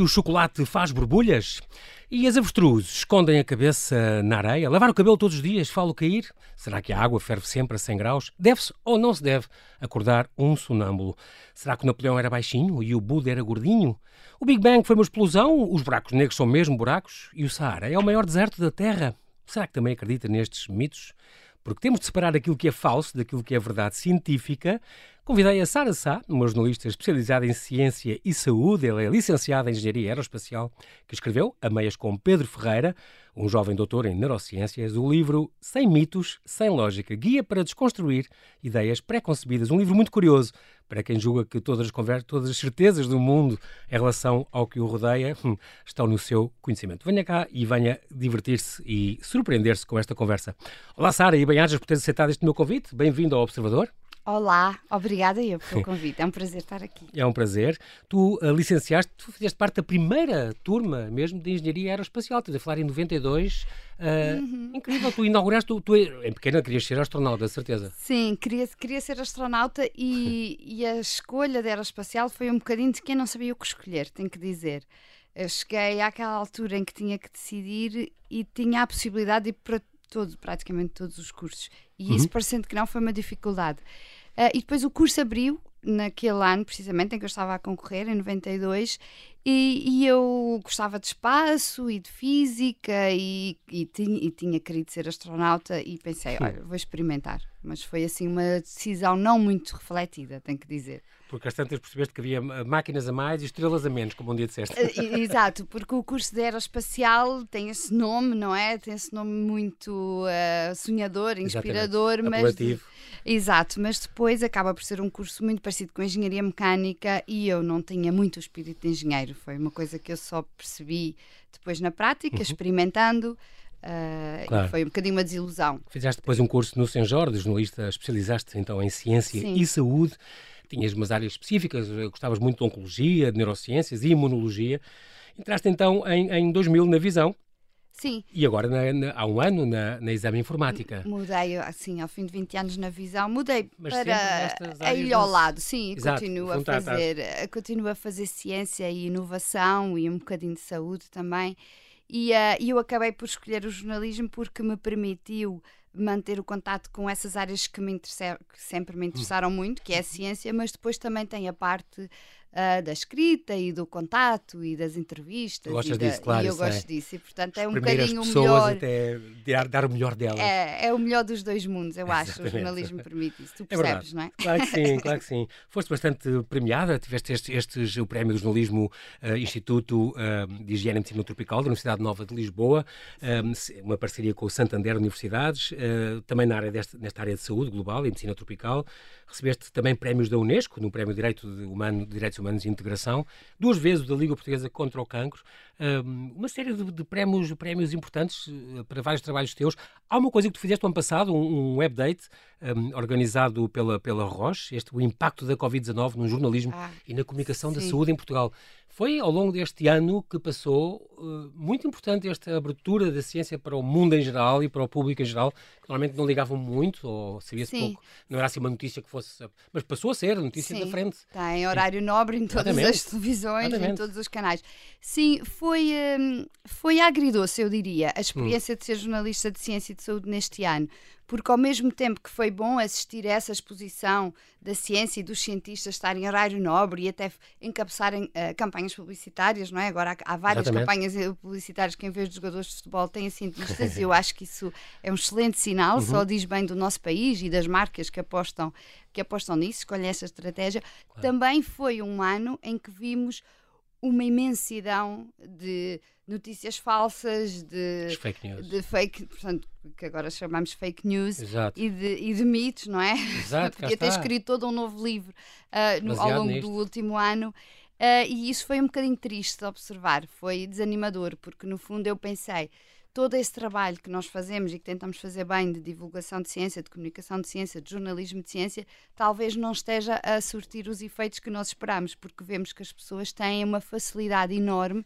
que o chocolate faz borbulhas? E as avestruzes escondem a cabeça na areia? Lavar o cabelo todos os dias falo cair? Será que a água ferve sempre a 100 graus? Deve-se ou não se deve acordar um sonâmbulo? Será que o Napoleão era baixinho e o Buda era gordinho? O Big Bang foi uma explosão? Os buracos negros são mesmo buracos? E o Saara é o maior deserto da Terra? Será que também acredita nestes mitos? Porque temos de separar aquilo que é falso daquilo que é verdade científica. Convidei a Sara Sá, uma jornalista especializada em ciência e saúde. Ela é licenciada em engenharia aeroespacial, que escreveu, a meias com Pedro Ferreira, um jovem doutor em neurociências, o livro Sem Mitos, Sem Lógica, Guia para Desconstruir Ideias Preconcebidas. Um livro muito curioso para quem julga que todas as, conversas, todas as certezas do mundo em relação ao que o rodeia hum, estão no seu conhecimento. Venha cá e venha divertir-se e surpreender-se com esta conversa. Olá, Sara, e bem-ajas por teres aceitado este meu convite. Bem-vindo ao Observador. Olá, obrigada eu pelo convite. É um prazer estar aqui. É um prazer. Tu uh, licenciaste, tu fizeste parte da primeira turma mesmo de Engenharia Aeroespacial. Estás a falar em 92. Uh, uhum. Incrível, tu inauguraste, tu, tu, em pequena querias ser astronauta, certeza. Sim, queria, queria ser astronauta e, e a escolha de aeroespacial foi um bocadinho de quem não sabia o que escolher, tenho que dizer. Eu cheguei àquela altura em que tinha que decidir e tinha a possibilidade de ir para todo, praticamente todos os cursos. E uhum. isso, parecendo que não, foi uma dificuldade. Uh, e depois o curso abriu naquele ano, precisamente, em que eu estava a concorrer, em 92, e, e eu gostava de espaço e de física e, e, tinha, e tinha querido ser astronauta e pensei, olha, vou experimentar. Mas foi assim uma decisão não muito refletida, tenho que dizer. Porque às tantas percebeste que havia máquinas a mais e estrelas a menos, como um dia disseste. Eh, exato, porque o curso de aeroespacial tem esse nome, não é? Tem esse nome muito uh, sonhador, inspirador, Exatamente. mas. Exato, mas depois acaba por ser um curso muito parecido com engenharia mecânica e eu não tinha muito o espírito de engenheiro. Foi uma coisa que eu só percebi depois na prática, uhum. experimentando. Uh, claro. foi um bocadinho uma desilusão. Fizeste depois um curso no Senjor, de jornalista, especializaste então em ciência Sim. e saúde tinhas umas áreas específicas, gostavas muito de oncologia, de neurociências e imunologia. Entraste então em, em 2000 na Visão. Sim. E agora, na, na, há um ano, na, na Exame Informática. Mudei, assim, ao fim de 20 anos na Visão, mudei Mas para a ilha ao lado, sim, Exato, continuo a fazer, eh, continuo a fazer ciência e inovação e um bocadinho de saúde também. E uh, eu acabei por escolher o jornalismo porque me permitiu manter o contato com essas áreas que, me que sempre me interessaram muito, que é a ciência, mas depois também tem a parte uh, da escrita e do contato e das entrevistas. Gostas e, da, disso, claro, e eu gosto é. disso. E portanto é um bocadinho o melhor. até dar, dar o melhor delas. É, é o melhor dos dois mundos, eu acho. Exatamente. O jornalismo permite isso. Tu é percebes, é não é? Claro que sim, claro que sim. Foste bastante premiada, tiveste estes, estes o Prémio de Jornalismo uh, Instituto uh, de Higiene e Medicina Tropical da Universidade Nova de Lisboa, uma parceria com o Santander Universidades, também na área desta, nesta área de saúde global e medicina tropical. Recebeste também prémios da Unesco, no Prémio Direito de Humano, Direitos Humanos e Integração, duas vezes da Liga Portuguesa contra o Cancro, uma série de, de prémios, prémios importantes eh, para vários trabalhos teus. Há uma coisa que tu fizeste no ano passado, um, um update um, organizado pela, pela Roche, este, o impacto da Covid-19 no jornalismo ah, e na comunicação sim. da saúde em Portugal. Foi ao longo deste ano que passou uh, muito importante esta abertura da ciência para o mundo em geral e para o público em geral, que normalmente não ligavam muito ou sabia-se pouco. Não era assim uma notícia que fosse. Mas passou a ser notícia Sim. da frente. Está em horário nobre em todas Exatamente. as televisões, Exatamente. em todos os canais. Sim, foi, um, foi agridoce, eu diria, a experiência hum. de ser jornalista de ciência e de saúde neste ano porque ao mesmo tempo que foi bom assistir a essa exposição da ciência e dos cientistas estarem em horário nobre e até encabeçarem uh, campanhas publicitárias, não é? Agora há, há várias Exatamente. campanhas eh, publicitárias que em vez de jogadores de futebol têm cientistas e eu acho que isso é um excelente sinal, uhum. só diz bem do nosso país e das marcas que apostam, que apostam nisso, escolhem essa estratégia. Claro. Também foi um ano em que vimos uma imensidão de notícias falsas, de fake news, de fake, portanto, que agora chamamos fake news, e de, e de mitos, não é? Exato, Podia ter escrito todo um novo livro uh, no, ao longo nisto. do último ano. Uh, e isso foi um bocadinho triste de observar, foi desanimador, porque no fundo eu pensei, todo esse trabalho que nós fazemos e que tentamos fazer bem de divulgação de ciência, de comunicação de ciência, de jornalismo de ciência, talvez não esteja a surtir os efeitos que nós esperamos, porque vemos que as pessoas têm uma facilidade enorme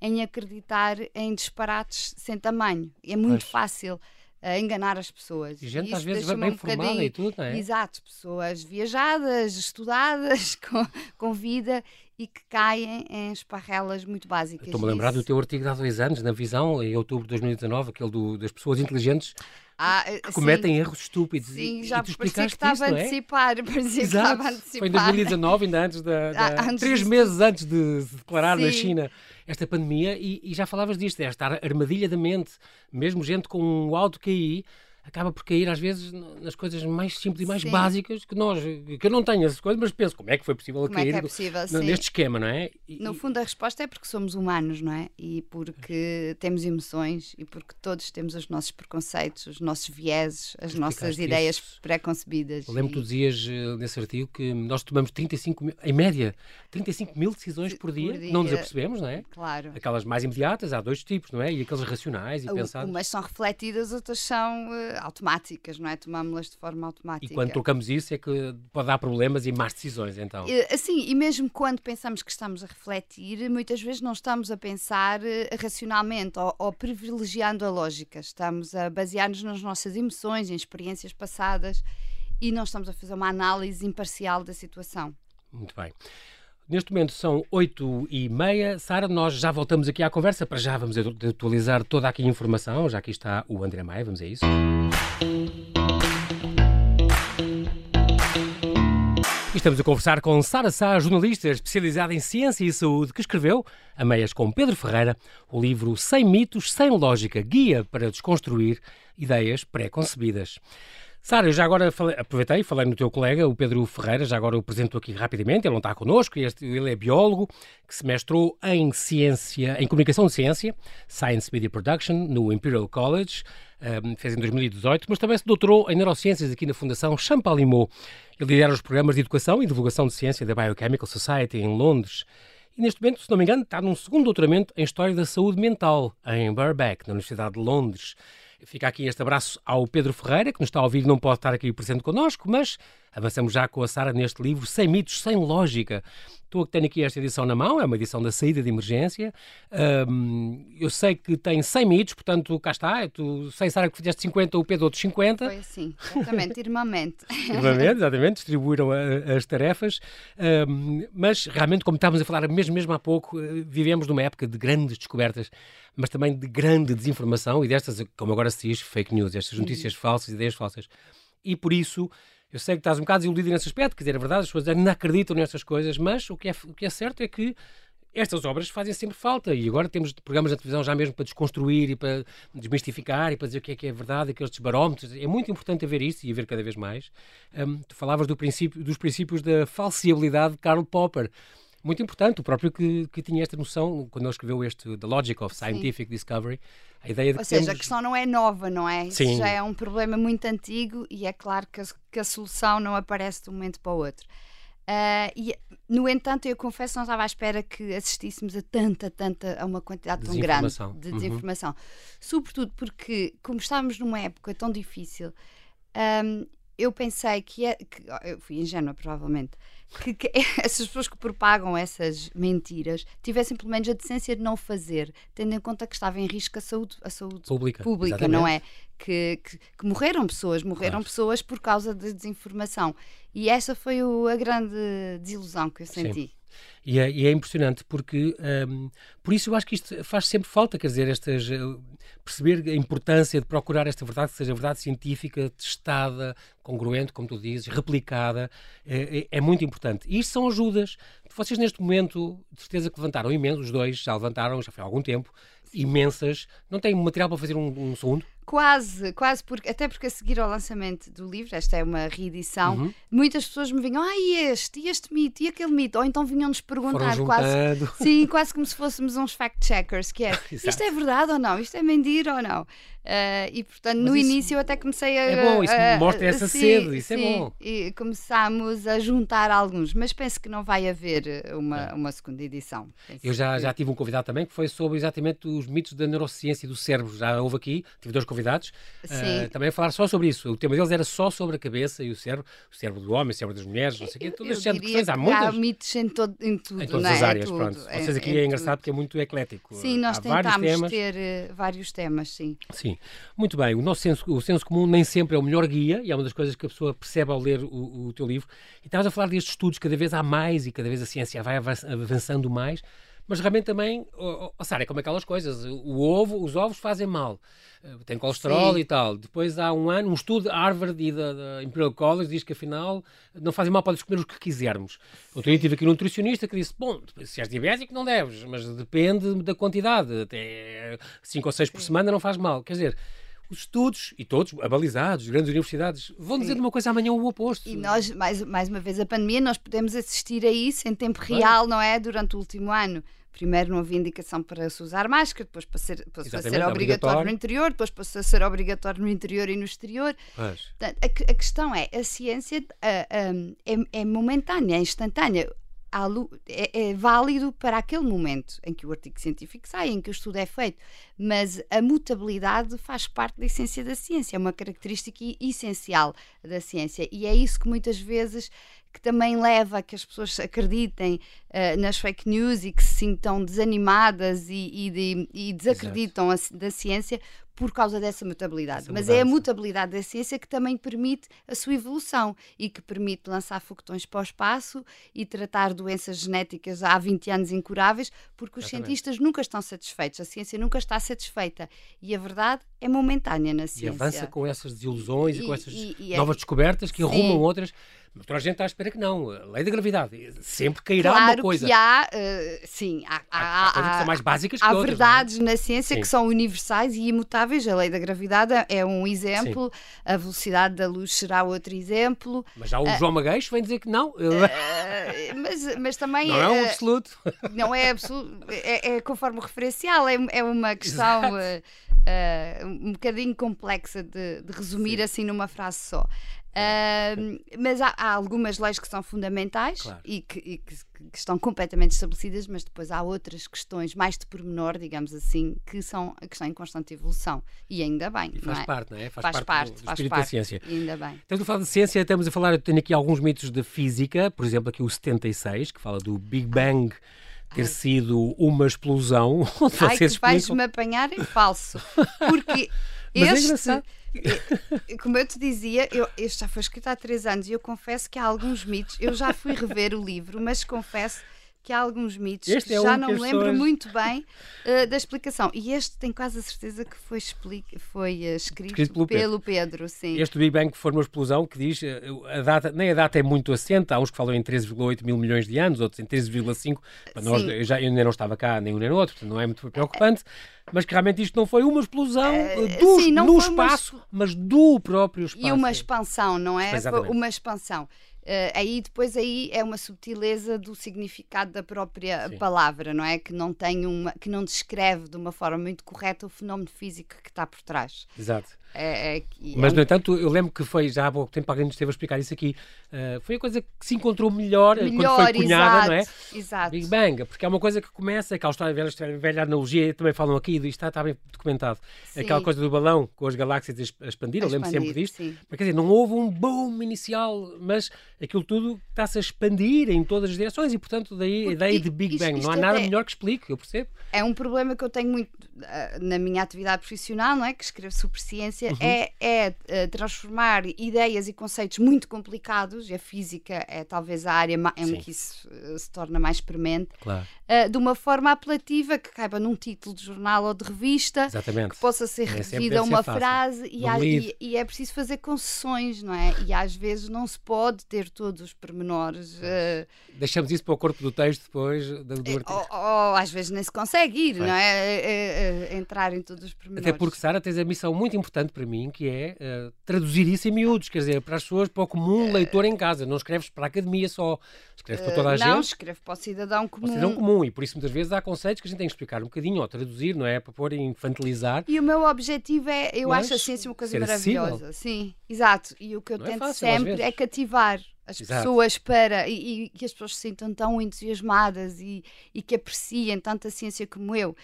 em acreditar em disparates sem tamanho. É muito pois. fácil. A enganar as pessoas. E gente, e às vezes, bem um formada e tudo, não é? Exato, pessoas viajadas, estudadas, com, com vida e que caem em esparrelas muito básicas. Estou-me a lembrar do teu artigo de há dois anos, na Visão, em outubro de 2019, aquele do, das pessoas inteligentes ah, que cometem sim, erros estúpidos. Sim, e, já e tu parecia que estava a é? antecipar. Parecia Exato. que estava a antecipar. Foi em 2019, ainda antes da. da ah, antes três de... meses antes de se declarar sim. na China esta pandemia, e, e, já falavas disto, esta armadilha da mente, mesmo gente com um alto QI acaba por cair às vezes nas coisas mais simples e mais sim. básicas que nós, que eu não tenho essas coisas, mas penso como é que foi possível como cair é é possível, do, neste esquema, não é? E, no fundo a resposta é porque somos humanos, não é? E porque temos emoções e porque todos temos os nossos preconceitos, os nossos vieses, as nossas ideias isso. pré-concebidas. Lembro que tu dizias uh, nesse artigo que nós tomamos 35 mil, em média, 35 mil decisões por dia, por dia, não nos apercebemos, não é? Claro. Aquelas mais imediatas, há dois tipos, não é? E aquelas racionais e pensadas. Umas são refletidas, outras são uh, automáticas, não é? Tomámos-las de forma automática. E quando trocamos isso é que pode dar problemas e más decisões, então. Assim, e mesmo quando pensamos que estamos a refletir, muitas vezes não estamos a pensar eh, racionalmente ou, ou privilegiando a lógica. Estamos a basear-nos nas nossas emoções, em experiências passadas e não estamos a fazer uma análise imparcial da situação. Muito bem. Neste momento são 8 e meia. Sara, nós já voltamos aqui à conversa. Para já vamos atualizar toda aqui a informação. Já aqui está o André Maia, vamos a isso. estamos a conversar com Sara Sá, jornalista especializada em ciência e saúde, que escreveu, a meias com Pedro Ferreira, o livro Sem Mitos, Sem Lógica, Guia para Desconstruir Ideias Pré-Concebidas. Sara, eu já agora falei, aproveitei, falei no teu colega, o Pedro Ferreira, já agora o apresento aqui rapidamente, ele não está connosco, este, ele é biólogo, que se mestrou em ciência, em comunicação de ciência, Science Media Production, no Imperial College, um, fez em 2018, mas também se doutorou em neurociências aqui na Fundação Champalimau. Ele lidera os programas de educação e divulgação de ciência da Biochemical Society em Londres. E neste momento, se não me engano, está num segundo doutoramento em História da Saúde Mental, em Birkbeck, na Universidade de Londres. Fica aqui este abraço ao Pedro Ferreira, que nos está a ouvir não pode estar aqui presente connosco, mas avançamos já com a Sara neste livro, Sem Mitos, Sem Lógica. Estou a ter aqui esta edição na mão, é uma edição da saída de emergência. Um, eu sei que tem 100 mitos, portanto, cá está. Tu sei, Sara, que fizeste 50, o Pedro outros 50. Foi assim, exatamente, irmamente. irmamente, exatamente, distribuíram as tarefas. Um, mas, realmente, como estávamos a falar mesmo, mesmo há pouco, eh, vivemos numa época de grandes descobertas, mas também de grande desinformação e destas, como agora se diz, fake news, estas notícias uhum. falsas, ideias falsas. E por isso eu sei que estás um bocado desiludido nesse aspecto, quer dizer, é verdade, as pessoas não acreditam nessas coisas, mas o que, é, o que é certo é que estas obras fazem sempre falta e agora temos programas de televisão já mesmo para desconstruir e para desmistificar e para dizer o que é que é verdade, aqueles barómetros. É muito importante haver isso e haver cada vez mais. Um, tu falavas do princípio, dos princípios da falseabilidade de Karl Popper muito importante, o próprio que, que tinha esta noção quando ele escreveu este The Logic of Scientific Sim. Discovery. A ideia de Ou que seja, temos... a questão não é nova, não é? Sim. Isso já é um problema muito antigo e é claro que a, que a solução não aparece de um momento para o outro. Uh, e, no entanto, eu confesso, não estava à espera que assistíssemos a tanta, tanta, a uma quantidade tão grande de uhum. desinformação. Uhum. Sobretudo porque, como estávamos numa época tão difícil, um, eu pensei que, é, que eu fui ingênua, provavelmente, que, que, essas pessoas que propagam essas mentiras tivessem pelo menos a decência de não fazer, tendo em conta que estava em risco a saúde, a saúde pública, pública não é? Que, que, que, morreram pessoas, morreram claro. pessoas por causa da de desinformação. E essa foi o, a grande desilusão que eu senti. Sim. E é, e é, impressionante porque, um, por isso eu acho que isto faz sempre falta, quer dizer, estas, uh, perceber a importância de procurar esta verdade, que seja verdade científica, testada, congruente, como tu dizes, replicada, é, é, muito importante. E isto são ajudas. Vocês neste momento, de certeza que levantaram imenso, os dois já levantaram, já foi há algum tempo, imensas. Não têm material para fazer um, um segundo? Quase, quase, porque, até porque a seguir ao lançamento do livro, esta é uma reedição, uhum. muitas pessoas me vinham, ah, e este, e este mito, e aquele mito, ou então vinham-nos perguntar quase, sim, quase como se fôssemos uns fact-checkers, que é, isto é verdade ou não, isto é mentira ou não? Uh, e portanto, Mas no isso, início eu até comecei a. É bom, isso uh, mostra essa sim, sede, isso é sim, é bom. E começámos a juntar alguns, mas penso que não vai haver uma, uma segunda edição. Penso eu já, que... já tive um convidado também que foi sobre exatamente os mitos da neurociência do cérebro. Já houve aqui, tive dois convidados convidados uh, também a falar só sobre isso. O tema deles era só sobre a cabeça e o cérebro, o cérebro do homem, o cérebro das mulheres, não sei o quê, todas as questões. Há muitas. Há mitos em, todo, em tudo, em todas é? as áreas, é pronto. É, Vocês aqui é, engraçado porque é muito eclético. Sim, nós há tentámos ter uh, vários temas, sim. Sim, muito bem. O nosso senso, o senso comum nem sempre é o melhor guia e é uma das coisas que a pessoa percebe ao ler o, o teu livro. E estavas a falar destes estudos, cada vez há mais e cada vez a ciência vai avançando mais mas realmente também, oh, oh, Sara, é como aquelas coisas. O ovo, os ovos fazem mal. Eh, tem colesterol Sim. e tal. Depois há um ano, um estudo de Harvard e da, da, Imperial College diz que afinal não fazem mal, podes comer o que quisermos. Outro dia tive aqui um nutricionista que disse: Bom, se és diabético, não deves, mas depende da quantidade. Até 5 ou 6 por semana não faz mal. Quer dizer, os estudos, e todos abalizados, grandes universidades, vão dizer de uma coisa amanhã o oposto. E nós, mais, mais uma vez, a pandemia, nós podemos assistir a isso em tempo real, não é? Durante o último ano. Primeiro não havia indicação para se usar máscara, depois para ser, passou a ser obrigatório, obrigatório, no interior, depois passou a ser obrigatório no interior e no exterior. a, a, questão é, a ciência a, é, é momentânea, é instantânea é, é, válido para aquele momento em que o artigo científico sai, em que o estudo é feito, mas a mutabilidade faz parte da essência da ciência, é uma característica essencial da ciência. E é isso que muitas vezes que também leva a que as pessoas acreditem uh, nas fake news e que se sintam desanimadas e, e, de, e desacreditam a, da ciência por causa dessa mutabilidade. Essa Mas mudança. é a mutabilidade da ciência que também permite a sua evolução e que permite lançar foguetões para o espaço e tratar doenças genéticas há 20 anos incuráveis, porque os Exatamente. cientistas nunca estão satisfeitos, a ciência nunca está satisfeita. E a verdade é momentânea na ciência. E avança com essas desilusões e, e com essas e, e, é novas descobertas que arrumam outras. Mas toda a gente está à espera que não. A lei da gravidade. Sempre cairá claro uma coisa. Que há, uh, sim, há, há, há, há, coisas que são mais básicas que há outras. Há é? verdades é? na ciência sim. que são universais e imutáveis. A lei da gravidade é um exemplo, sim. a velocidade da luz será outro exemplo. Mas há o uh, João Magueixo vem dizer que não. Uh, mas, mas também. Não é um absoluto. Não é absoluto. É, é conforme o referencial, é, é uma questão. um bocadinho complexa de, de resumir Sim. assim numa frase só. Uh, mas há, há, algumas leis que são fundamentais claro. e, que, e que, que, estão completamente estabelecidas, mas depois há outras questões mais de pormenor, digamos assim, que são que estão em constante evolução. E ainda bem. E faz é? parte, não é? Faz, faz parte, parte, do, do faz parte. da ciência. E ainda bem. Estamos a falar de ciência, estamos a falar, eu tenho aqui alguns mitos de física, por exemplo, aqui o 76, que fala do Big Bang ter Ai. sido uma explosão. Ai, que vais-me apanhar em falso. Porque Mas é este, é como eu te dizia, eu, este já foi escrito há três anos e eu confesso que há alguns mitos. Eu já fui rever o livro, mas confesso que há alguns mitos este que é já não me lembro pessoas... muito bem uh, da explicação. E este tenho quase a certeza que foi, explica, foi uh, escrito, escrito, pelo, pelo Pedro. Pedro. sim. Este Big Bang foi uma explosão que diz, uh, a data, nem a data é muito assente, há uns que falam em 13,8 mil milhões de anos, outros em 13,5. Para nós, eu, já, eu ainda não estava cá, nem um nem outro, portanto não é muito preocupante. Mas que realmente isto não foi uma explosão do, sim, no espaço, uma... mas do próprio espaço. E uma expansão, não é? Exatamente. Uma expansão. Uh, aí depois aí é uma subtileza do significado da própria Sim. palavra, não é? Que não tem uma, que não descreve de uma forma muito correta o fenómeno físico que está por trás. Exato. É, é, Mas, no entanto, eu lembro que foi já há pouco tempo alguém nos esteve a explicar isso aqui. Uh, foi a coisa que se encontrou melhor, melhor quando foi cunhada, exato, não é? Exato. Big Bang, porque é uma coisa que começa, aquela história velha, velha analogia, também falam aqui, isto está, está bem documentado. Sim. Aquela coisa do balão com as galáxias a expandir, eu lembro sempre disto. Sim. Mas quer dizer, não houve um boom inicial, mas aquilo tudo está-se a expandir em todas as direções e, portanto, daí porque a ideia de Big Bang. Isto, não há nada é, melhor que explique, eu percebo. É um problema que eu tenho muito uh, na minha atividade profissional, não é? Que escrevo sobre ciência, uhum. é, é uh, transformar ideias e conceitos muito complicados, e a física é talvez a área em que isso uh, se torna mais premente, claro. uh, de uma forma apelativa que caiba num título de jornal ou de revista, Exatamente. que possa ser reduzida a uma frase e, há, e, e, é preciso fazer concessões, não é? E às vezes não se pode ter todos os pormenores. Deixamos isso para o corpo do texto depois do, do artigo. Ou, ou, às vezes nem se consegue ir, não é? entrar em todos os pormenores. Até porque, Sara, tens a missão muito importante para mim, que é uh, traduzir isso em miúdos, quer dizer, para as pessoas, para o comum leitor em casa. Não escreves para a academia só, escreves para toda a uh, gente. Não, escreve para o cidadão comum. Para o cidadão comum, e por isso muitas vezes há conceitos que a gente tem que explicar um bocadinho, ou traduzir, não é? Para pôr infantilizar. E o meu objetivo é, eu Mas, acho a ciência uma coisa maravilhosa. Acessível. Sim, exato. E o que eu não é tento é fácil, sempre é cativar as Exato. pessoas para e, e, que as pessoas se sintam tão entusiasmadas e, e que apreciem tanto a ciência como eu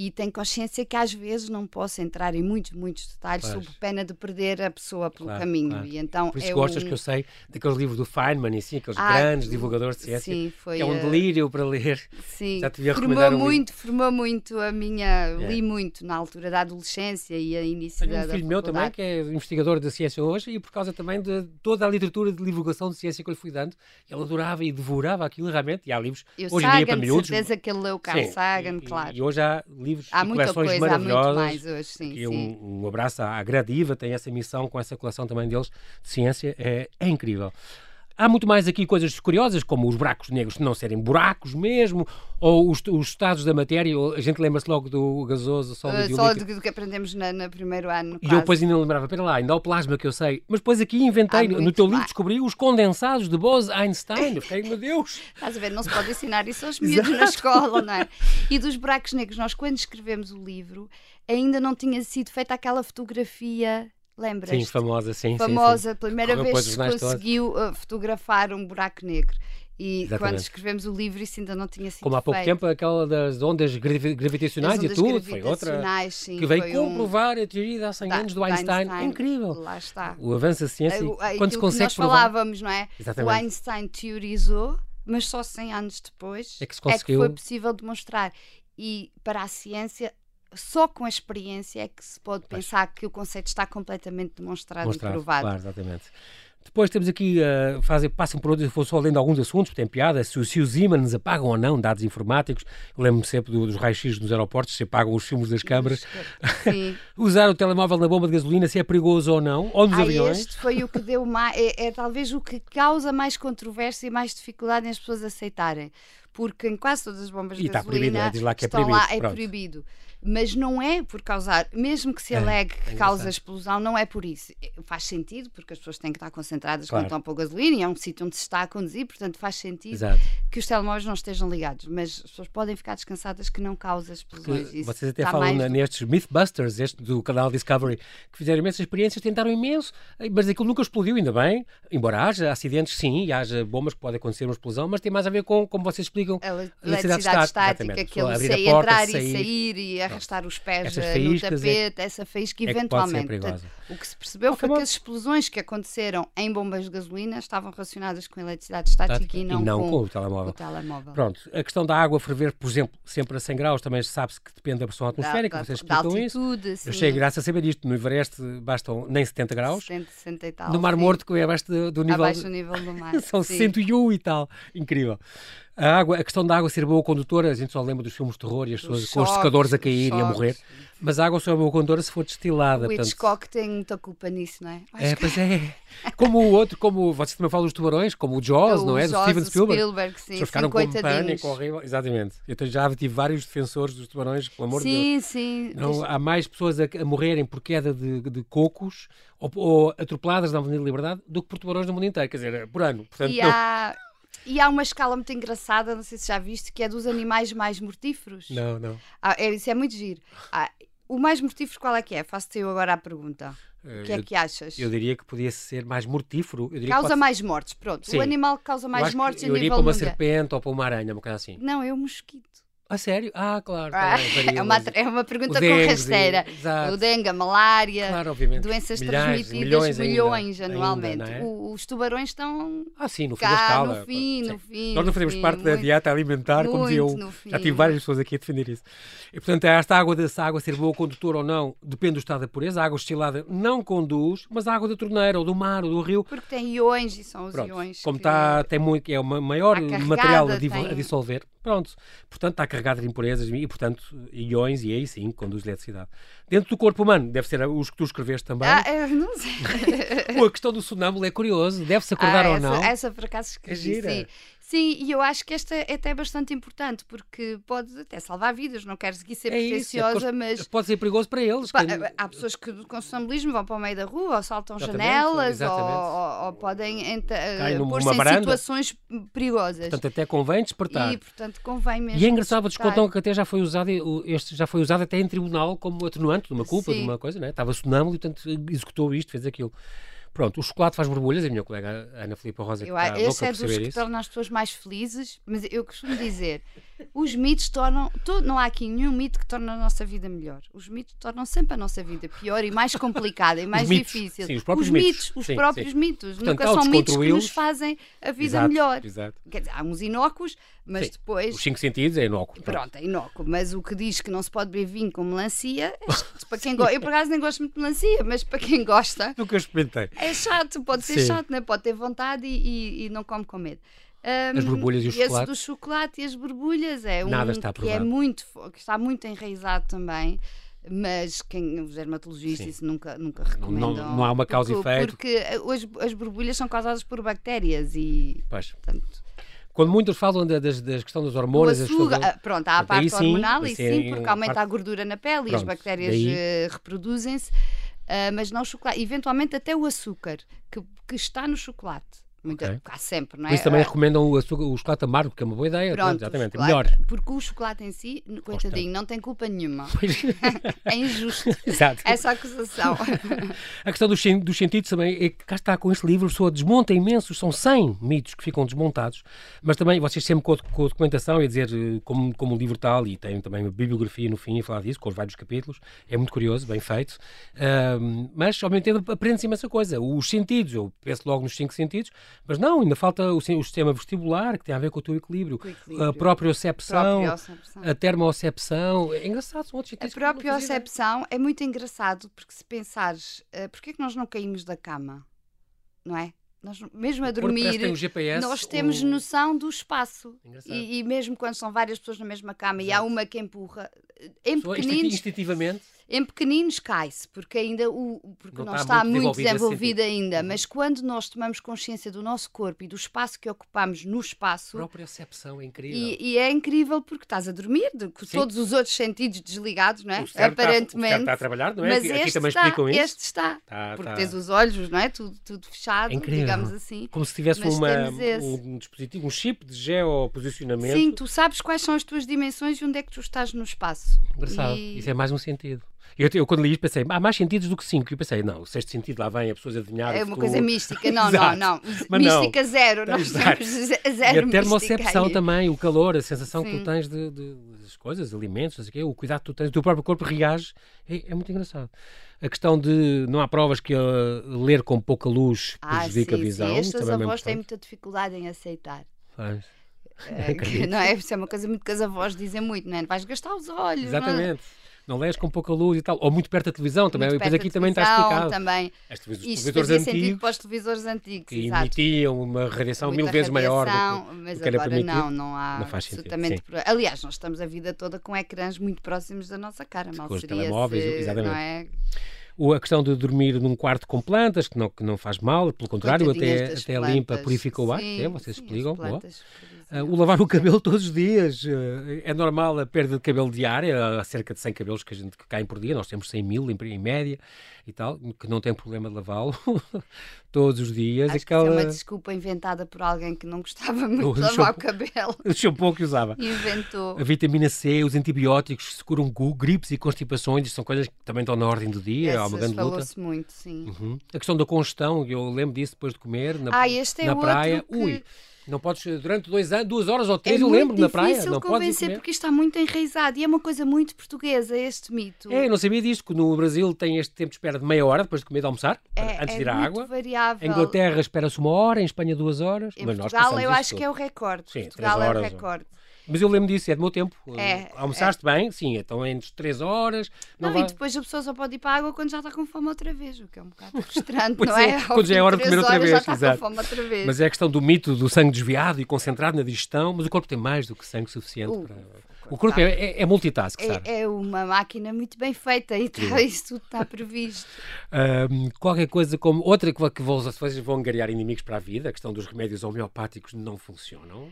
e tenho consciência que às vezes não posso entrar em muitos, muitos detalhes pois. sob pena de perder a pessoa pelo claro, caminho. Claro. E então Por isso é gostas que eu sei daqueles livros do Feynman e sim, aqueles ah, grandes divulgadores de ciência. Sim, foi, é um delírio para ler. Sim, Já te formou um muito, formou muito a minha. É. Li muito na altura da adolescência e a início Tenho da. Um filho meu também, que é investigador da ciência hoje, e por causa também de toda a literatura de divulgação de ciência que eu lhe fui dando, ele adorava e devorava aquilo realmente. E há livros eu hoje Sagan, em dia para miúdos. certeza que ele leu Carl Sagan, e, claro. E hoje há livros há e coleções coisa, maravilhosas. Há muito mais hoje, sim, sim. Um, um, abraço à Gradiva, tem essa missão com essa coleção também deles de ciência, é, é incrível. Há muito mais aqui coisas curiosas, como os buracos negros não serem buracos mesmo, ou os, os estados da matéria. A gente lembra-se logo do gasoso, sólido uh, Sólido do que aprendemos no, no primeiro ano. E eu depois ainda lembrava, pera lá, ainda há o plasma que eu sei. Mas depois aqui inventei, no teu livro descobri os condensados de Bose-Einstein. Eu fiquei, meu Deus! Estás a ver, não se pode ensinar isso aos miúdos na escola, não é? E dos buracos negros, nós quando escrevemos o livro, ainda não tinha sido feita aquela fotografia Lembras? Sim, famosa, sim. Famosa, sim, sim. primeira Correu vez que conseguiu uh, fotografar um buraco negro. E Exatamente. quando escrevemos o livro isso ainda não tinha sido Como há pouco feito. tempo aquela das ondas gravitacionais ondas e tudo, foi outra sim, que veio comprovar um... a teoria de há 100 anos do Einstein. Einstein. Incrível. Lá está. O avanço da ciência, uh, quando se consegue nós provar... falávamos, não é? Exatamente. O Einstein teorizou, mas só 100 anos depois é que, se conseguiu... é que foi possível demonstrar. E para a ciência só com a experiência é que se pode pensar que o conceito está completamente demonstrado, demonstrado e provado. Claro, exatamente. Depois temos aqui, uh, fazem, passam por outros, vou só lendo alguns assuntos, tem piada, se, se os ímãs apagam ou não dados informáticos. Lembro-me sempre do, dos raios-x nos aeroportos, se apagam os filmes das câmaras. Usar o telemóvel na bomba de gasolina, se é perigoso ou não, ou nos ah, aviões. Este foi o que deu mais, é, é talvez o que causa mais controvérsia e mais dificuldade em as pessoas aceitarem. Porque em quase todas as bombas de e gasolina está proibido, é, diz lá que é proibido. lá, é proibido mas não é por causar, mesmo que se é, alegue é, que causa explosão, não é por isso. É, faz sentido, porque as pessoas têm que estar concentradas claro. quando estão a pôr gasolina e é um sítio onde se está a conduzir, portanto faz sentido Exato. que os telemóveis não estejam ligados, mas as pessoas podem ficar descansadas que não causa explosões. vocês até falam na, nestes Mythbusters, este do canal Discovery, que fizeram imensas experiências, tentaram imenso, mas aquilo nunca explodiu, ainda bem, embora haja acidentes, sim, e haja bombas que podem acontecer uma explosão, mas tem mais a ver com, como vocês explicam, a eletricidade estática, aquele entrar e sair e arrastar os pés eh, no é tapete, é, essa faísca é eventualmente. o que se percebeu foi que as explosões que aconteceram em bombas de gasolina estavam relacionadas com a eletricidade estática e não, e não com, com, o telemóvel. o telemóvel. Pronto, a questão da água ferver, por exemplo, sempre a 100 graus, também sabe-se que depende da pressão atmosférica, da, vocês explicam da altitude, isso. Sim. Eu achei graça a saber disto. No Everest bastam nem 70 graus. 70, 60 e tal. No Mar Morto, que é abaixo do, do nível... Abaixo do nível do mar. São sim. 101 e tal. Incrível. A, água, a questão da água ser boa condutora, a gente só lembra dos filmes de terror e as pessoas com os secadores a cair e a morrer. Mas a água só é boa condutora se for destilada. O Hitchcock portanto... tem muita culpa nisso, não é? Acho é, pois é. Como o outro, como vocês também falam dos tubarões, como o Jaws, o não é? Jaws, do Steven Spielberg. Spielberg sim, ficaram com pânico horrível. Exatamente. Eu já tive vários defensores dos tubarões, pelo amor sim, de Deus. Sim, sim. Não, há mais pessoas a, a morrerem por queda de, de cocos ou, ou atropeladas na Avenida Liberdade do que por tubarões no mundo inteiro, quer dizer, por ano. Portanto, e há... E há uma escala muito engraçada, não sei se já viste, que é dos animais mais mortíferos. Não, não. Ah, é, isso é muito giro. Ah, o mais mortífero qual é que é? Faço-te eu agora a pergunta. O que é que achas? Eu diria que podia ser mais mortífero. causa pode... mais mortes, pronto. Sim. O animal que causa mais mortes eu iria para uma serpente ou para uma aranha, uma coisa assim. Não, é o mosquito. A sério? Ah, claro. Ah, é, uma, é uma pergunta dengue, com rasteira. O dengue, a malária, claro, doenças Milhares, transmitidas, milhões, milhões ainda, anualmente. Ainda, é? os tubarões estão ah, sim, no fim cá, da escala. no fim, sim. no fim. Nós não fazemos fim, parte muito, da dieta alimentar, como dizia um. Já tive várias pessoas aqui a defender isso. E, portanto, esta água dessa água ser boa condutora ou não, depende do estado da pureza. A água estilada não conduz, mas a água da torneira, ou do mar, ou do rio. Porque tem iões e são os Pronto, iões. Como está, tem muito, é o maior material a, a dissolver. Pronto. Portanto, está carregada de impurezas e, portanto, iões, e aí sim conduz eletricidade. Dentro do corpo humano, deve ser os que tu escreveste também. Ah, eu não sei. a questão do sonâmbulo é curioso, deve-se acordar ah, ou essa, não. Essa, por acaso, escrevi, é sim. Sim, e eu acho que esta é até bastante importante, porque pode até salvar vidas, não quero seguir ser é pretenciosa, é mas... Pode ser perigoso para eles. Pa, que... Há pessoas que com sonambulismo vão para o meio da rua, ou saltam exatamente, janelas, exatamente. Ou, ou, ou, podem uh, pôr-se em situações perigosas. Portanto, até convém despertar. E, portanto, convém mesmo E é engraçado, descontam que até já foi usado, este já foi usado até em tribunal como atenuante de uma culpa, Sim. de uma coisa, né? Estava sonâmbulo e, portanto, executou isto, fez aquilo. Pronto, o chocolate faz borbulhas, a minha colega Ana Filipe Rosa que eu, está esse é dos que torna as pessoas mais felizes, mas eu costumo dizer, os mitos tornam, todo, não há aqui nenhum mito que torne a nossa vida melhor. Os mitos tornam sempre a nossa vida pior e mais complicada e mais mitos, difícil. Sim, os próprios os mitos, mitos os sim, próprios sim. mitos, Portanto, nunca são mitos que nos fazem a vida exato, melhor. Exato. Quer dizer, há uns inócuos, mas sim. depois. Os cinco sentidos é inócuo. Pronto, é inócuo. Mas o que diz que não se pode beber vinho com melancia, é para quem gosta. Eu por acaso nem gosto muito de melancia, mas para quem gosta. Nunca experimentei. É chato, pode ser chato, né? pode ter vontade e, e, e não come com medo. Um, as borbulhas e o chocolate. Do chocolate e as borbulhas é Nada um está que é muito que está muito enraizado também. Mas quem, os dermatologistas isso nunca, nunca recomendam. Não, não há uma causa porque, e efeito. Porque as, as borbulhas são causadas por bactérias e. Pois. Portanto, quando muitos falam da, das, das questão dos hormonas... Açúcar, das... Pronto, há a parte hormonal e sim, é porque aumenta parte... a gordura na pele pronto, e as bactérias daí... uh, reproduzem-se, uh, mas não o chocolate. Eventualmente até o açúcar, que, que está no chocolate. Muito, okay. Há sempre, não é? Por isso também recomendam o, açúcar, o chocolate amargo, que é uma boa ideia. Pronto, exatamente, chocolate, melhor. Porque o chocolate em si, coitadinho, não tem culpa nenhuma. é injusto Exato. essa acusação. a questão dos, dos sentidos também é que cá está com este livro, a pessoa desmonta imensos, são 100 mitos que ficam desmontados, mas também vocês sempre com a, com a documentação e dizer eh, como, como o livro tal, e tem também uma bibliografia no fim a falar disso, com os vários capítulos, é muito curioso, bem feito, uh, mas ao mesmo tempo aprende-se imensa coisa. Os sentidos, eu penso logo nos cinco sentidos, mas não, ainda falta o, o, sistema vestibular, que tem a ver com o teu equilíbrio, o equilíbrio. a propriocepção, a termocepção. É engraçado, são outros A propriocepção é muito engraçado, porque se pensares, uh, porquê é que nós não caímos da cama? Não é? Nós, mesmo a dormir, um GPS, nós temos noção do espaço. E, e, mesmo quando são várias pessoas na mesma cama Exato. e há uma que empurra, em pequeninos, instintivamente. Em pequeninos cai-se, porque ainda o porque não, não está, está, muito, muito desenvolvido ainda. Mas quando nós tomamos consciência do nosso corpo e do espaço que ocupamos no espaço. A própria percepção é incrível. E, e, é incrível porque estás a dormir, com Sim. todos os outros sentidos desligados, não é? Aparentemente. Está, está a trabalhar, não é? Mas aqui, este aqui também está, explicam isso. Este está. Tá, porque tens os olhos, não é? Tudo, tudo fechado, é digamos assim. Como se tivesse uma, um dispositivo, um chip de geoposicionamento. Sim, tu sabes quais são as tuas dimensões e onde é que tu estás no espaço. Engraçado. E... Isso é mais um sentido. Eu, eu, quando li isto pensei, há mais sentidos do que cinco. E pensei, não, o sexto sentido lá vem, a pessoas adivinhar. É uma coisa mística, não, não, não. Mas mística não. zero, nós temos zero. E a termocepção também, o calor, a sensação Sim. que tu tens de, de, das coisas, alimentos, não sei o quê, o cuidado que tu tens, o teu próprio corpo reage, é, é muito engraçado. A questão de não há provas que uh, ler com pouca luz ah, prejudica sim, a visão. Sim, estas é avós têm muita dificuldade em aceitar. Faz. É, que, não é? Isso é uma coisa muito que as avós dizem muito, não é? Vais gastar os olhos. Exatamente. Não, não lês com pouca luz e tal. Ou muito perto da televisão também. Muito depois aqui também está explicado. Também. As televisões, televisores antigos. para os televisores antigos. Que exato. emitiam uma radiação mil vezes maior do que, mas do que era agora permitido. não, não há não faz absolutamente. Sentido, Aliás, nós estamos a vida toda com ecrãs muito próximos da nossa cara. Mal com os seria telemóveis, se, exatamente. Não é? A questão de dormir num quarto com plantas, que não, que não faz mal, pelo contrário, até, até limpa, purifica o ar, sim, é, vocês sim, explicam. Uh, o lavar o cabelo todos os dias. Uh, é normal a perda de cabelo diária, há cerca de 100 cabelos que a gente caem por dia, nós temos 100 mil em, em média e tal, que não tem problema de lavá-lo todos os dias. Acho Aquela... que é uma desculpa inventada por alguém que não gostava muito de lavar o cabelo. O shampoo que usava. Inventou. A vitamina C, os antibióticos que curam gripes e constipações, são coisas que também estão na ordem do dia. Essas há uma grande luta. falou-se muito, sim. Uhum. A questão da congestão, eu lembro disso depois de comer na, ah, este é na praia. Que... Ui, não podes, durante dois anos, duas horas ou três, é eu lembro, na praia. Não podes convencer porque isto está muito enraizado e é uma coisa muito portuguesa, este mito. É, eu não sabia disto, que no Brasil tem este tempo de espera de meia hora depois de comer de almoçar, é, antes é de ir à água. variável. Em Inglaterra espera-se uma hora, em Espanha duas horas. Em mas Portugal eu acho tudo. que é o recorde. Sim, Portugal horas, é o recorde. Mas eu lembro disso, é do meu tempo. É, Almoçaste é. bem? Sim, então entre 3 horas. Não, não vai... e depois a pessoa só pode ir para a água quando já está com fome outra vez, o que é um bocado frustrante, não é? é? Quando já é hora de comer outra vez, já está exato. com fome outra vez. Mas é a questão do mito do sangue desviado e concentrado na digestão, mas o corpo tem mais do que sangue suficiente o, para. O corpo é, é, é multitask, sabe? É, é, uma máquina muito bem feita e tá, isso tudo está previsto. Um, qualquer coisa como. Outra que vocês vão angariar inimigos para a vida, a questão dos remédios homeopáticos não funcionam.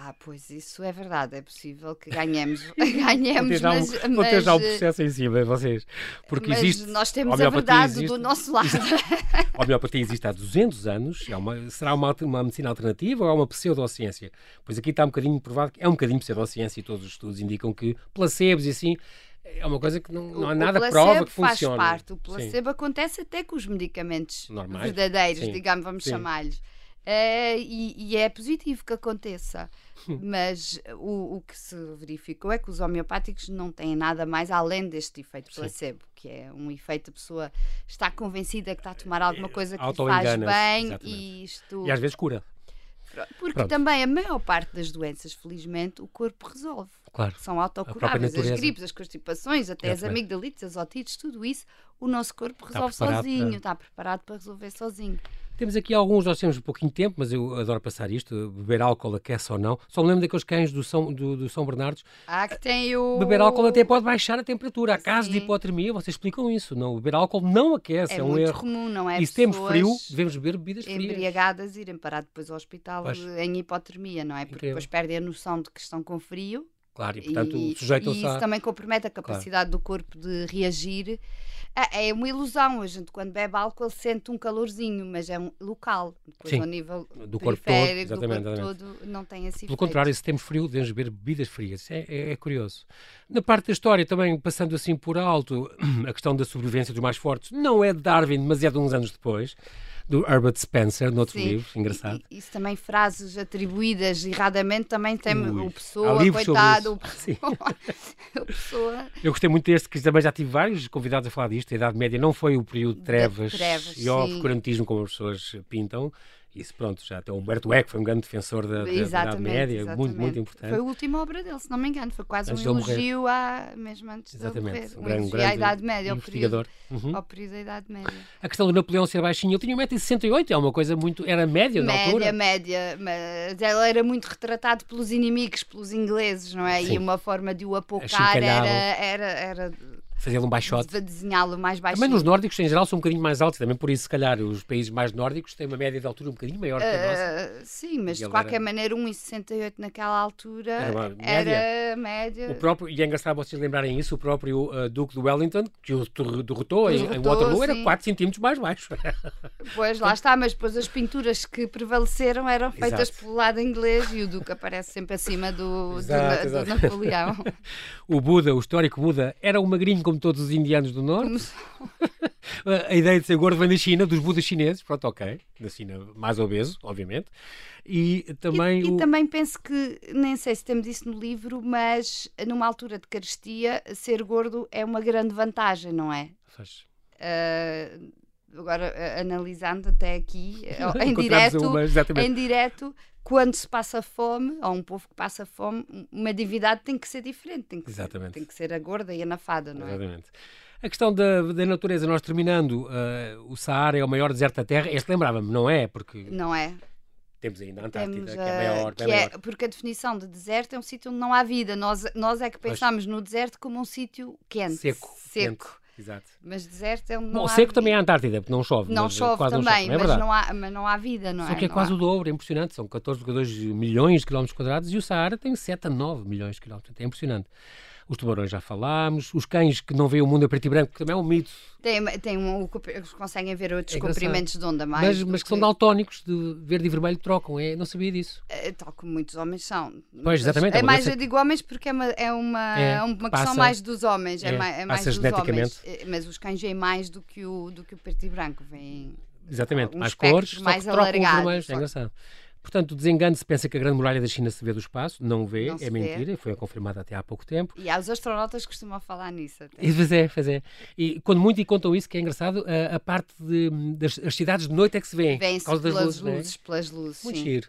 Ah, pois isso é verdade, é possível que ganhemos, ganhemos vou mas, um, ter já um processo em cima, vocês. Porque mas existe. nós temos a verdade existe, do nosso lado. a homeopatia existe há 200 anos, é uma, será uma, uma medicina alternativa ou é uma pseudociência? Pois aqui está um bocadinho provado que é um bocadinho pseudociência e todos os estudos indicam que placebos e assim é uma coisa que não, não há nada prova que faz funcione. faz parte. O placebo Sim. acontece até com os medicamentos Normais. verdadeiros, Sim. digamos, vamos chamar-lhes. Uh, e, e, é positivo que aconteça. Mas o, o, que se verificou é que os homeopáticos não têm nada mais além deste efeito placebo, Sim. que é um efeito a pessoa está convencida que está a tomar alguma coisa que lhe faz bem exatamente. e isto. E às vezes cura. Porque Pronto. também a maior parte das doenças, felizmente, o corpo resolve. Claro. São autocuráveis. As gripes, as constipações, até as amigdalites, as otites, tudo isso, o nosso corpo resolve está sozinho, para... está preparado para resolver sozinho. Temos aqui alguns, nós temos um pouquinho de tempo, mas eu adoro passar isto, beber álcool aquece ou não. Só me lembro daqueles cães do São, do, do São Bernardos. Ah, que tem o... Beber álcool até pode baixar a temperatura. Há casos de hipotermia, vocês explicam isso. Não, beber álcool não aquece, é, é um erro. comum, não é? E se temos frio, devemos beber bebidas frias. Embriagadas irem parar depois ao hospital em hipotermia, não é? Porque Incrível. depois perdem a noção de que estão com frio. Claro, e portanto sujeitam-se a... E isso também compromete a capacidade claro. do corpo de reagir é, é uma ilusão. A gente, quando bebe álcool, sente um calorzinho, mas é um local. Depois, Sim, ao nível do corpo todo, exatamente, do corpo exatamente. todo, não tem esse Pelo contrário, se temos frio, devemos beber bebidas frias. É, é, é, curioso. Na parte da história, também passando assim por alto, a questão da sobrevivência dos mais fortes não é de Darwin, mas é de uns anos depois do Herbert Spencer, noutro Sim. livro, engraçado. E, isso também, frases atribuídas erradamente, também tem Ui, o Pessoa, coitado, o pessoa, o pessoa. Eu gostei muito deste, que também já tive vários convidados a falar disto. A Idade Média não foi o período de trevas, de trevas e obscurantismo, como as pessoas pintam. Isso, pronto, já até o Humberto Eco foi um grande defensor da, da Idade Média, exatamente. muito, muito importante. Foi a última obra dele, se não me engano, foi quase antes um elogio à, mesmo antes exatamente. de morrer. Um, grande, um grande à Idade Média, investigador. Ao período, uhum. ao período da Idade Média. A questão do Napoleão ser baixinho, ele tinha 1,68m, é uma coisa muito. Era média, média na altura? Média, média, mas ele era muito retratado pelos inimigos, pelos ingleses, não é? Sim. E uma forma de o apocar era, era, era fazer um baixote. De desenhá-lo mais baixo. Também nos nórdicos, em geral, são um bocadinho mais altos, também por isso, se calhar, os países mais nórdicos têm uma média de altura um bocadinho maior que a nossa. Uh, sim, mas de qualquer era... maneira, 1,68 naquela altura era, média. era média. O próprio, e é engraçado vocês lembrarem isso, o próprio uh, Duque de Wellington, que o derrotou, em, em Waterloo, sim. era 4 centímetros mais baixo. Pois, lá está, mas depois as pinturas que prevaleceram eram feitas exato. pelo lado inglês e o Duque aparece sempre acima do, exato, do, exato. do Napoleão. o Buda, o histórico Buda, era um magrinho como todos os indianos do Norte. a ideia de ser gordo vem da China, dos budas chineses, pronto, ok, da China mais obeso, obviamente. E também. E, o... e, também penso que, nem sei se temos isso no livro, mas numa altura de carestia, ser gordo é uma grande vantagem, não é? Faz. Uh, agora, uh, analisando até aqui, uh, em, direto, uma, em direto, quando se passa fome, ou um povo que passa fome, uma divindade tem que ser diferente, tem que. Ser, tem que ser a gorda e a nafada, não é? Exatamente. A questão da, da natureza, nós terminando, uh, o Saara é o maior deserto da Terra. Este lembrava-me, não é? Porque não é. Temos ainda a Antártida, Temos, que é maior. Que é, maior. É, porque a definição de deserto é um sítio onde não há vida. Nós, nós é que pensamos no deserto como um sítio quente. Seco. Seco. Quente. Exato. Mas deserto é onde não Bom, há seco vida. também é a Antártida, porque não chove. Não chove também, não chove, é mas, não há, mas não há vida, não Só é? que é não quase há. o dobro, é impressionante. São 14,2 milhões de quilómetros quadrados e o Saara tem 7 a 9 milhões de quilómetros. É impressionante. Os tubarões já falámos, os cães que não veem o mundo a preto e branco, que também é um mito. Tem, tem um, conseguem ver outros é comprimentos de onda mais. Mas, mas que, são daltónicos, de verde e vermelho trocam, é, não sabia disso. É, tal como muitos homens são. Pois, exatamente. É, é mais, eu digo homens porque é uma, é uma, é, uma passa, questão mais dos homens, é, é mais, é mais dos homens. É, mas os cães veem mais do que o, do que o preto e branco, veem. Exatamente, mais cores, mais só que trocam os vermelhos, é engraçado. Portanto, o desengano se pensa que a Grande Muralha da China se vê do espaço, não vê, não é mentira, vê. foi confirmado até há pouco tempo. E há os astronautas que costumam falar nisso. Até. E, pois é, pois é. E quando muito e contam isso, que é engraçado, a, a parte de, das cidades de noite é que se vêem. Vêem-se pelas luzes, luzes é? pelas luzes. Muito sim. giro.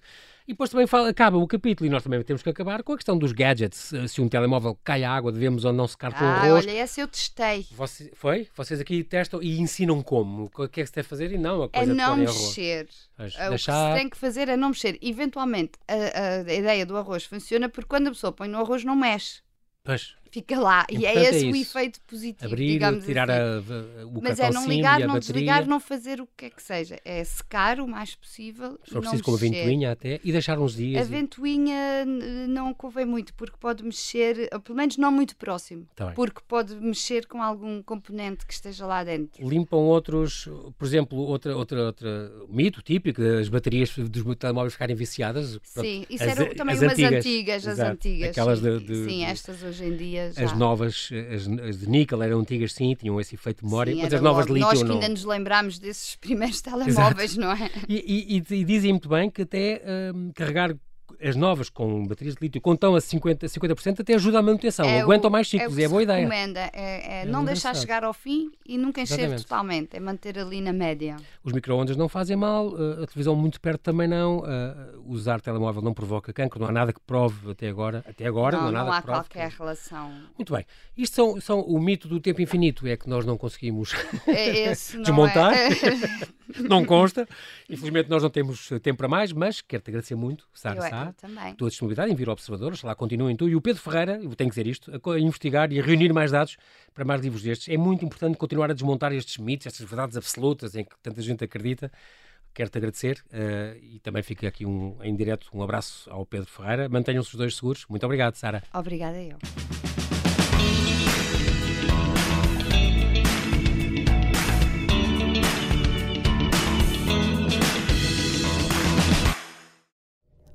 E depois também fala, acaba o capítulo e nós também temos que acabar com a questão dos gadgets. Se um telemóvel cai a água, devemos ou não secar com ah, arroz. olha, essa eu testei. Você, foi? Vocês aqui testam e ensinam como? O que é que se deve fazer e não a coisa é não mexer. Mas, o deixar... que se tem que fazer é não mexer. Eventualmente, a, a ideia do arroz funciona porque quando a pessoa põe no arroz não mexe. Pois. Fica lá. E, é esse é o efeito positivo. Abrir, digamos tirar assim. a, o Mas é não ligar, não desligar, não fazer o que é que seja. É secar o mais possível. For preciso com a ventoinha até e deixar uns dias. A e... ventoinha não convém muito porque pode mexer, pelo menos não muito próximo. Tá porque pode mexer com algum componente que esteja lá dentro. Limpam outros, por exemplo, outra, outra, outra mito típico, as baterias dos telemóveis ficarem viciadas. Sim, isso as, era também as umas antigas, antigas as antigas. Aquelas de, de, Sim, estas hoje em dia Já. As novas, as, as, de níquel eram antigas sim, tinham esse efeito de memória, sim, mas as novas de lítio Nós que não. ainda nos lembramos desses primeiros telemóveis, Exato. não é? E, e, e, dizem muito bem que até um, carregar as novas com baterias de lítio, estão a 50%, 50% até ajuda à manutenção, é aguentam o, mais ciclos é e é boa ideia. recomenda é, é, é não deixar chegar ao fim e nunca encher Exatamente. totalmente, é manter ali na média. Os micro-ondas não fazem mal, eh, a televisão muito perto também não, uh, usar telemóvel não provoca cancro, não há nada que prove até agora, até agora não, não há nada não há que prove. qualquer relação. Muito bem, isto são, são o mito do tempo infinito, é que nós não conseguimos é, não desmontar, é... não consta, infelizmente nós não temos tempo para mais, mas quero-te agradecer muito, Sara Sá, eu também. tua disponibilidade em vir ao Observador, lá continuem tu e o Pedro Ferreira, eu tenho que dizer isto, a investigar e a reunir mais dados para mais livros destes. É muito importante continuar a desmontar estes mitos, estas verdades absolutas em que tanta gente acredita. Quero-te agradecer uh, e também fica aqui um, em direto um abraço ao Pedro Ferreira. Mantenham-se os dois seguros. Muito obrigado, Sara. Obrigada eu.